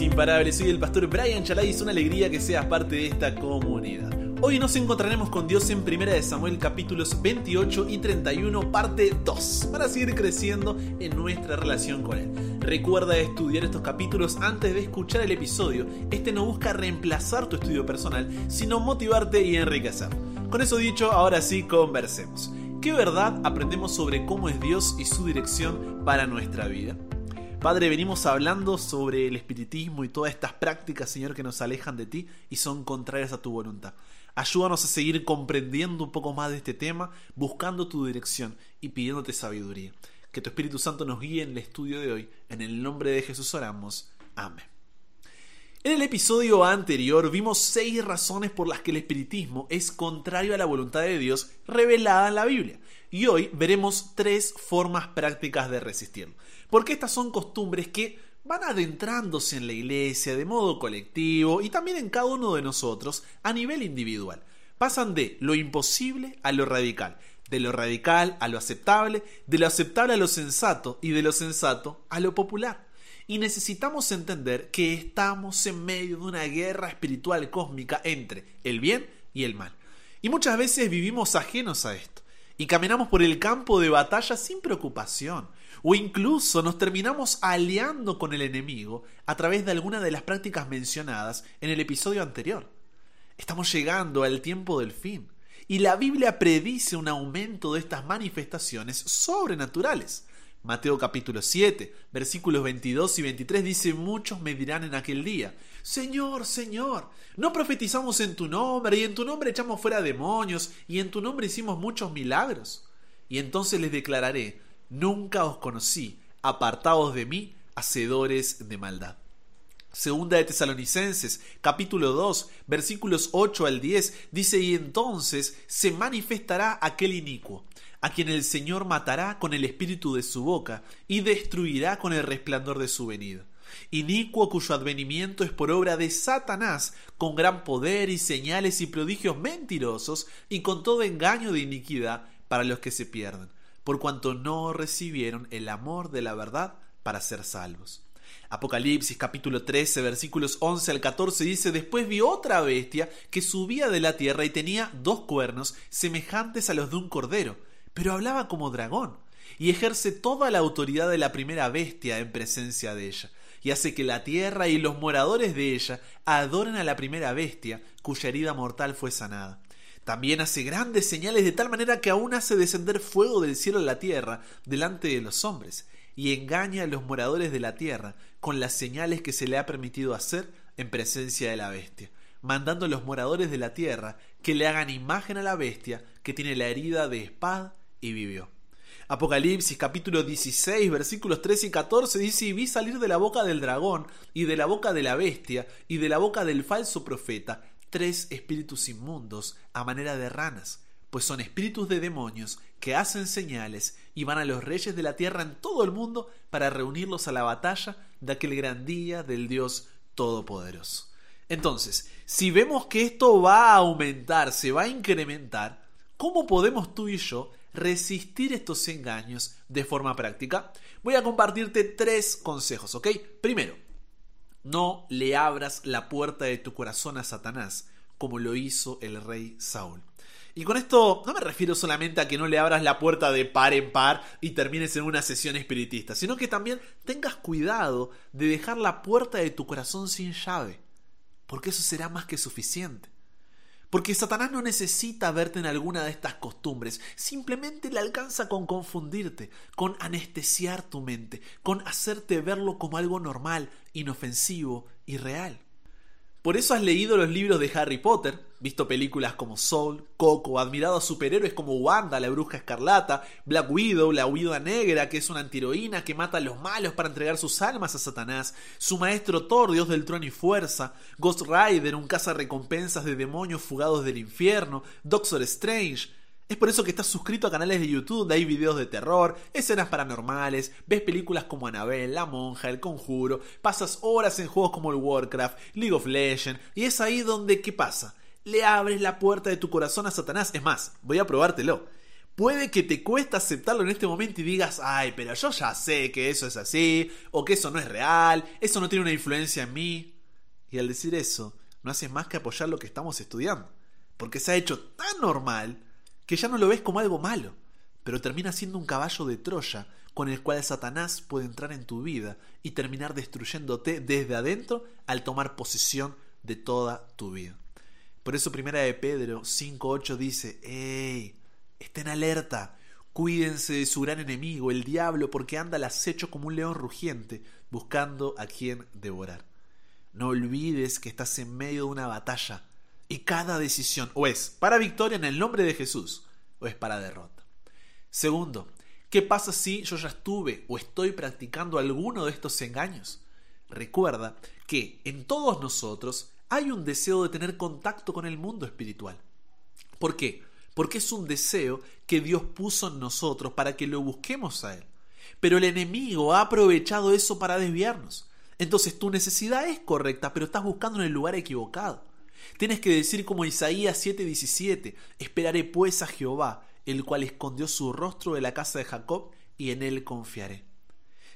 Imparables, soy el pastor Brian Chalai y es una alegría que seas parte de esta comunidad. Hoy nos encontraremos con Dios en 1 de Samuel capítulos 28 y 31 parte 2 para seguir creciendo en nuestra relación con Él. Recuerda estudiar estos capítulos antes de escuchar el episodio. Este no busca reemplazar tu estudio personal, sino motivarte y enriquecer. Con eso dicho, ahora sí conversemos. ¿Qué verdad aprendemos sobre cómo es Dios y su dirección para nuestra vida? Padre, venimos hablando sobre el espiritismo y todas estas prácticas, Señor, que nos alejan de ti y son contrarias a tu voluntad. Ayúdanos a seguir comprendiendo un poco más de este tema, buscando tu dirección y pidiéndote sabiduría. Que tu Espíritu Santo nos guíe en el estudio de hoy. En el nombre de Jesús oramos. Amén. En el episodio anterior vimos seis razones por las que el espiritismo es contrario a la voluntad de Dios revelada en la Biblia. Y hoy veremos tres formas prácticas de resistirlo. Porque estas son costumbres que van adentrándose en la iglesia de modo colectivo y también en cada uno de nosotros a nivel individual. Pasan de lo imposible a lo radical, de lo radical a lo aceptable, de lo aceptable a lo sensato y de lo sensato a lo popular. Y necesitamos entender que estamos en medio de una guerra espiritual cósmica entre el bien y el mal. Y muchas veces vivimos ajenos a esto y caminamos por el campo de batalla sin preocupación, o incluso nos terminamos aliando con el enemigo a través de alguna de las prácticas mencionadas en el episodio anterior. Estamos llegando al tiempo del fin, y la Biblia predice un aumento de estas manifestaciones sobrenaturales. Mateo capítulo 7, versículos 22 y 23 dice, muchos me dirán en aquel día, Señor, Señor, ¿no profetizamos en tu nombre y en tu nombre echamos fuera demonios y en tu nombre hicimos muchos milagros? Y entonces les declararé, nunca os conocí, apartaos de mí, hacedores de maldad. Segunda de Tesalonicenses, capítulo 2, versículos 8 al 10, dice, y entonces se manifestará aquel inicuo a quien el Señor matará con el espíritu de su boca y destruirá con el resplandor de su venida. Inicuo cuyo advenimiento es por obra de Satanás, con gran poder y señales y prodigios mentirosos, y con todo engaño de iniquidad para los que se pierden, por cuanto no recibieron el amor de la verdad para ser salvos. Apocalipsis capítulo 13 versículos 11 al 14 dice, después vi otra bestia que subía de la tierra y tenía dos cuernos semejantes a los de un cordero pero hablaba como dragón, y ejerce toda la autoridad de la primera bestia en presencia de ella, y hace que la tierra y los moradores de ella adoren a la primera bestia, cuya herida mortal fue sanada. También hace grandes señales de tal manera que aún hace descender fuego del cielo a la tierra delante de los hombres, y engaña a los moradores de la tierra con las señales que se le ha permitido hacer en presencia de la bestia, mandando a los moradores de la tierra que le hagan imagen a la bestia que tiene la herida de espada y vivió. Apocalipsis capítulo 16 versículos 13 y 14 dice, y vi salir de la boca del dragón y de la boca de la bestia y de la boca del falso profeta tres espíritus inmundos a manera de ranas, pues son espíritus de demonios que hacen señales y van a los reyes de la tierra en todo el mundo para reunirlos a la batalla de aquel gran día del Dios Todopoderoso. Entonces, si vemos que esto va a aumentar, se va a incrementar, ¿cómo podemos tú y yo resistir estos engaños de forma práctica, voy a compartirte tres consejos, ¿ok? Primero, no le abras la puerta de tu corazón a Satanás, como lo hizo el rey Saúl. Y con esto no me refiero solamente a que no le abras la puerta de par en par y termines en una sesión espiritista, sino que también tengas cuidado de dejar la puerta de tu corazón sin llave, porque eso será más que suficiente. Porque Satanás no necesita verte en alguna de estas costumbres, simplemente le alcanza con confundirte, con anestesiar tu mente, con hacerte verlo como algo normal, inofensivo y real. Por eso has leído los libros de Harry Potter, visto películas como Soul, Coco, admirado a superhéroes como Wanda, la bruja escarlata, Black Widow, la huida negra, que es una antiheroína que mata a los malos para entregar sus almas a Satanás, su maestro Thor, dios del trono y fuerza, Ghost Rider, un recompensas de demonios fugados del infierno, Doctor Strange, es por eso que estás suscrito a canales de YouTube donde hay videos de terror, escenas paranormales, ves películas como Annabelle, La Monja, El Conjuro, pasas horas en juegos como el Warcraft, League of Legends, y es ahí donde, ¿qué pasa? Le abres la puerta de tu corazón a Satanás. Es más, voy a probártelo Puede que te cueste aceptarlo en este momento y digas, ay, pero yo ya sé que eso es así, o que eso no es real, eso no tiene una influencia en mí. Y al decir eso, no haces más que apoyar lo que estamos estudiando, porque se ha hecho tan normal que ya no lo ves como algo malo, pero termina siendo un caballo de Troya con el cual Satanás puede entrar en tu vida y terminar destruyéndote desde adentro al tomar posesión de toda tu vida. Por eso primera de Pedro 5.8 dice, ¡Ey! Estén alerta, cuídense de su gran enemigo, el diablo, porque anda al acecho como un león rugiente, buscando a quien devorar. No olvides que estás en medio de una batalla y cada decisión o es para victoria en el nombre de Jesús o es para derrota. Segundo, ¿qué pasa si yo ya estuve o estoy practicando alguno de estos engaños? Recuerda que en todos nosotros hay un deseo de tener contacto con el mundo espiritual. ¿Por qué? Porque es un deseo que Dios puso en nosotros para que lo busquemos a Él. Pero el enemigo ha aprovechado eso para desviarnos. Entonces tu necesidad es correcta, pero estás buscando en el lugar equivocado. Tienes que decir como Isaías 7:17, esperaré pues a Jehová, el cual escondió su rostro de la casa de Jacob, y en él confiaré.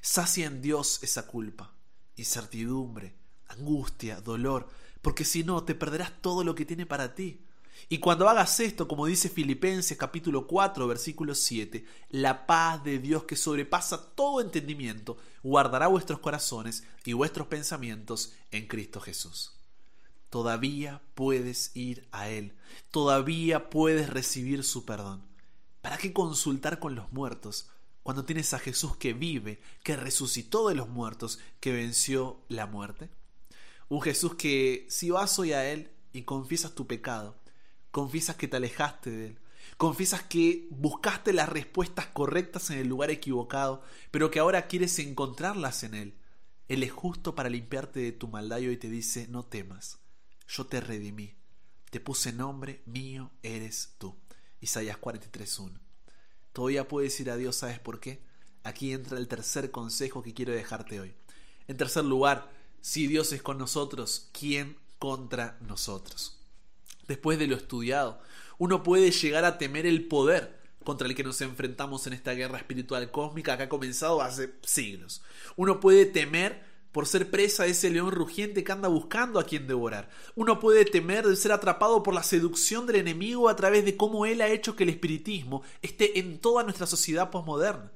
Sacia en Dios esa culpa, incertidumbre, angustia, dolor, porque si no te perderás todo lo que tiene para ti. Y cuando hagas esto, como dice Filipenses capítulo 4, versículo 7, la paz de Dios que sobrepasa todo entendimiento, guardará vuestros corazones y vuestros pensamientos en Cristo Jesús. Todavía puedes ir a Él, todavía puedes recibir su perdón. ¿Para qué consultar con los muertos cuando tienes a Jesús que vive, que resucitó de los muertos, que venció la muerte? Un Jesús que si vas hoy a Él y confiesas tu pecado, confiesas que te alejaste de Él, confiesas que buscaste las respuestas correctas en el lugar equivocado, pero que ahora quieres encontrarlas en Él. Él es justo para limpiarte de tu maldad y te dice, no temas, yo te redimí, te puse nombre, mío eres tú. Isaías 43.1. Todavía puedes ir a Dios, ¿sabes por qué? Aquí entra el tercer consejo que quiero dejarte hoy. En tercer lugar, si Dios es con nosotros, ¿quién contra nosotros? después de lo estudiado. Uno puede llegar a temer el poder contra el que nos enfrentamos en esta guerra espiritual cósmica que ha comenzado hace siglos. Uno puede temer por ser presa ese león rugiente que anda buscando a quien devorar. Uno puede temer de ser atrapado por la seducción del enemigo a través de cómo él ha hecho que el espiritismo esté en toda nuestra sociedad posmoderna.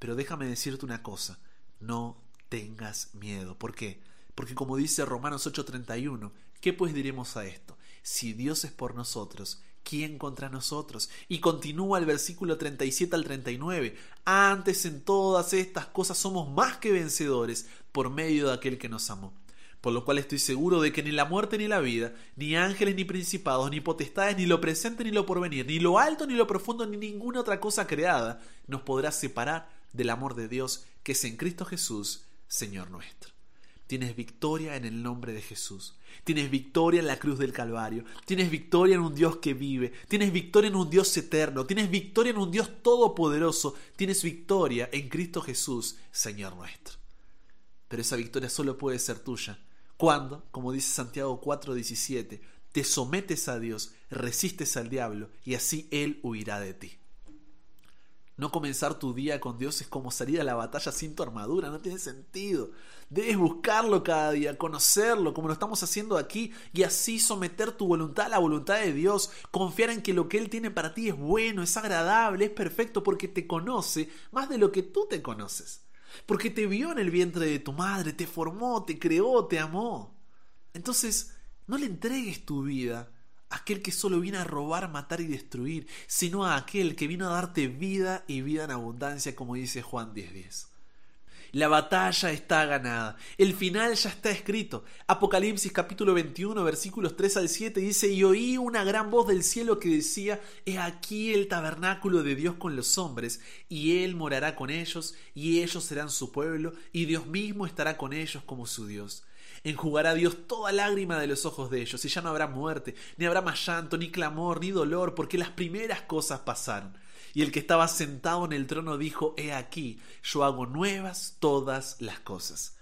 Pero déjame decirte una cosa, no tengas miedo. ¿Por qué? Porque como dice Romanos 8:31, ¿qué pues diremos a esto? si Dios es por nosotros, ¿quién contra nosotros? Y continúa el versículo 37 al 39. Antes en todas estas cosas somos más que vencedores por medio de aquel que nos amó. Por lo cual estoy seguro de que ni la muerte ni la vida, ni ángeles ni principados, ni potestades, ni lo presente ni lo porvenir, ni lo alto ni lo profundo, ni ninguna otra cosa creada nos podrá separar del amor de Dios que es en Cristo Jesús, Señor nuestro. Tienes victoria en el nombre de Jesús. Tienes victoria en la cruz del Calvario. Tienes victoria en un Dios que vive. Tienes victoria en un Dios eterno. Tienes victoria en un Dios todopoderoso. Tienes victoria en Cristo Jesús, Señor nuestro. Pero esa victoria solo puede ser tuya cuando, como dice Santiago 4:17, te sometes a Dios, resistes al diablo y así Él huirá de ti. No comenzar tu día con Dios es como salir a la batalla sin tu armadura, no tiene sentido. Debes buscarlo cada día, conocerlo, como lo estamos haciendo aquí, y así someter tu voluntad a la voluntad de Dios, confiar en que lo que Él tiene para ti es bueno, es agradable, es perfecto, porque te conoce más de lo que tú te conoces. Porque te vio en el vientre de tu madre, te formó, te creó, te amó. Entonces, no le entregues tu vida aquel que solo viene a robar, matar y destruir, sino a aquel que vino a darte vida y vida en abundancia, como dice Juan 10:10. La batalla está ganada. El final ya está escrito. Apocalipsis capítulo 21 versículos 3 al 7 dice, y oí una gran voz del cielo que decía, he aquí el tabernáculo de Dios con los hombres, y Él morará con ellos, y ellos serán su pueblo, y Dios mismo estará con ellos como su Dios enjugará Dios toda lágrima de los ojos de ellos, y ya no habrá muerte, ni habrá más llanto, ni clamor, ni dolor, porque las primeras cosas pasaron. Y el que estaba sentado en el trono dijo, He aquí, yo hago nuevas todas las cosas.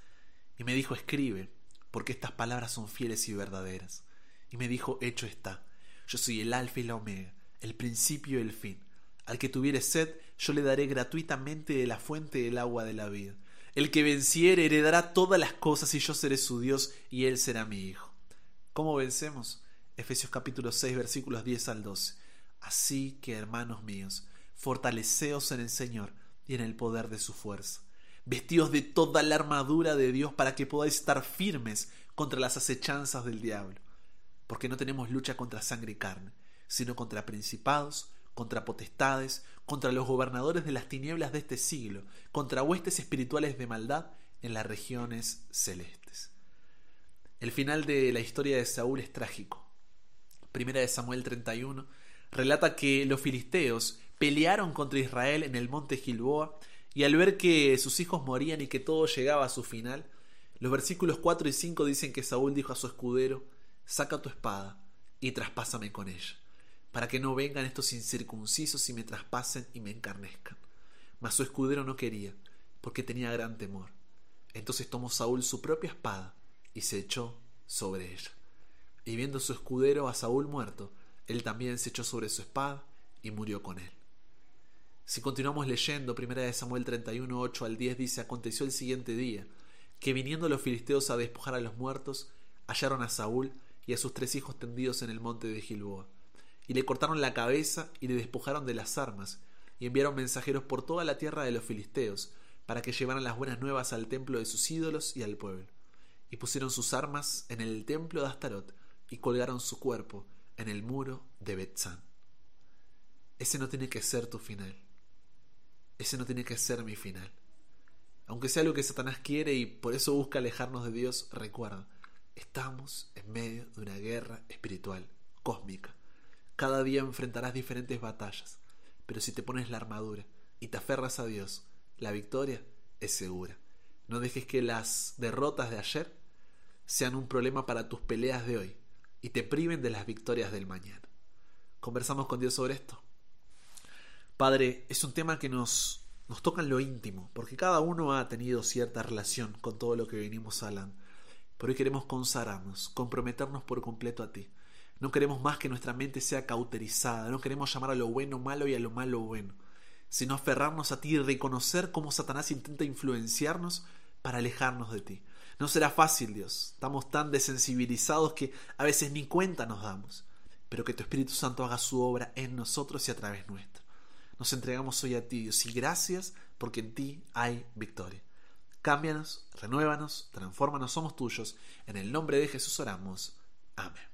Y me dijo, escribe, porque estas palabras son fieles y verdaderas. Y me dijo, hecho está, yo soy el alfa y la omega, el principio y el fin. Al que tuviere sed, yo le daré gratuitamente de la fuente del agua de la vida. El que venciere heredará todas las cosas y yo seré su Dios y él será mi hijo. ¿Cómo vencemos? Efesios capítulo 6 versículos 10 al 12. Así que, hermanos míos, fortaleceos en el Señor y en el poder de su fuerza. Vestidos de toda la armadura de Dios para que podáis estar firmes contra las acechanzas del diablo. Porque no tenemos lucha contra sangre y carne, sino contra principados, contra potestades, contra los gobernadores de las tinieblas de este siglo, contra huestes espirituales de maldad en las regiones celestes. El final de la historia de Saúl es trágico. Primera de Samuel 31 relata que los filisteos pelearon contra Israel en el monte Gilboa y al ver que sus hijos morían y que todo llegaba a su final, los versículos 4 y 5 dicen que Saúl dijo a su escudero, saca tu espada y traspásame con ella para que no vengan estos incircuncisos y me traspasen y me encarnezcan. Mas su escudero no quería, porque tenía gran temor. Entonces tomó Saúl su propia espada y se echó sobre ella. Y viendo su escudero a Saúl muerto, él también se echó sobre su espada y murió con él. Si continuamos leyendo, 1 Samuel 31, 8 al 10 dice, aconteció el siguiente día, que viniendo los filisteos a despojar a los muertos, hallaron a Saúl y a sus tres hijos tendidos en el monte de Gilboa y le cortaron la cabeza y le despojaron de las armas, y enviaron mensajeros por toda la tierra de los filisteos, para que llevaran las buenas nuevas al templo de sus ídolos y al pueblo. Y pusieron sus armas en el templo de Astarot, y colgaron su cuerpo en el muro de Betzán. Ese no tiene que ser tu final. Ese no tiene que ser mi final. Aunque sea lo que Satanás quiere y por eso busca alejarnos de Dios, recuerda, estamos en medio de una guerra espiritual, cósmica cada día enfrentarás diferentes batallas, pero si te pones la armadura y te aferras a Dios, la victoria es segura. No dejes que las derrotas de ayer sean un problema para tus peleas de hoy y te priven de las victorias del mañana. Conversamos con Dios sobre esto. Padre, es un tema que nos, nos toca en lo íntimo, porque cada uno ha tenido cierta relación con todo lo que venimos hablando. Pero hoy queremos consagrarnos, comprometernos por completo a ti. No queremos más que nuestra mente sea cauterizada, no queremos llamar a lo bueno malo y a lo malo bueno, sino aferrarnos a ti y reconocer cómo Satanás intenta influenciarnos para alejarnos de ti. No será fácil, Dios. Estamos tan desensibilizados que a veces ni cuenta nos damos. Pero que tu Espíritu Santo haga su obra en nosotros y a través nuestro. Nos entregamos hoy a ti, Dios, y gracias porque en ti hay victoria. Cámbianos, renuévanos, transfórmanos, somos tuyos. En el nombre de Jesús oramos. Amén.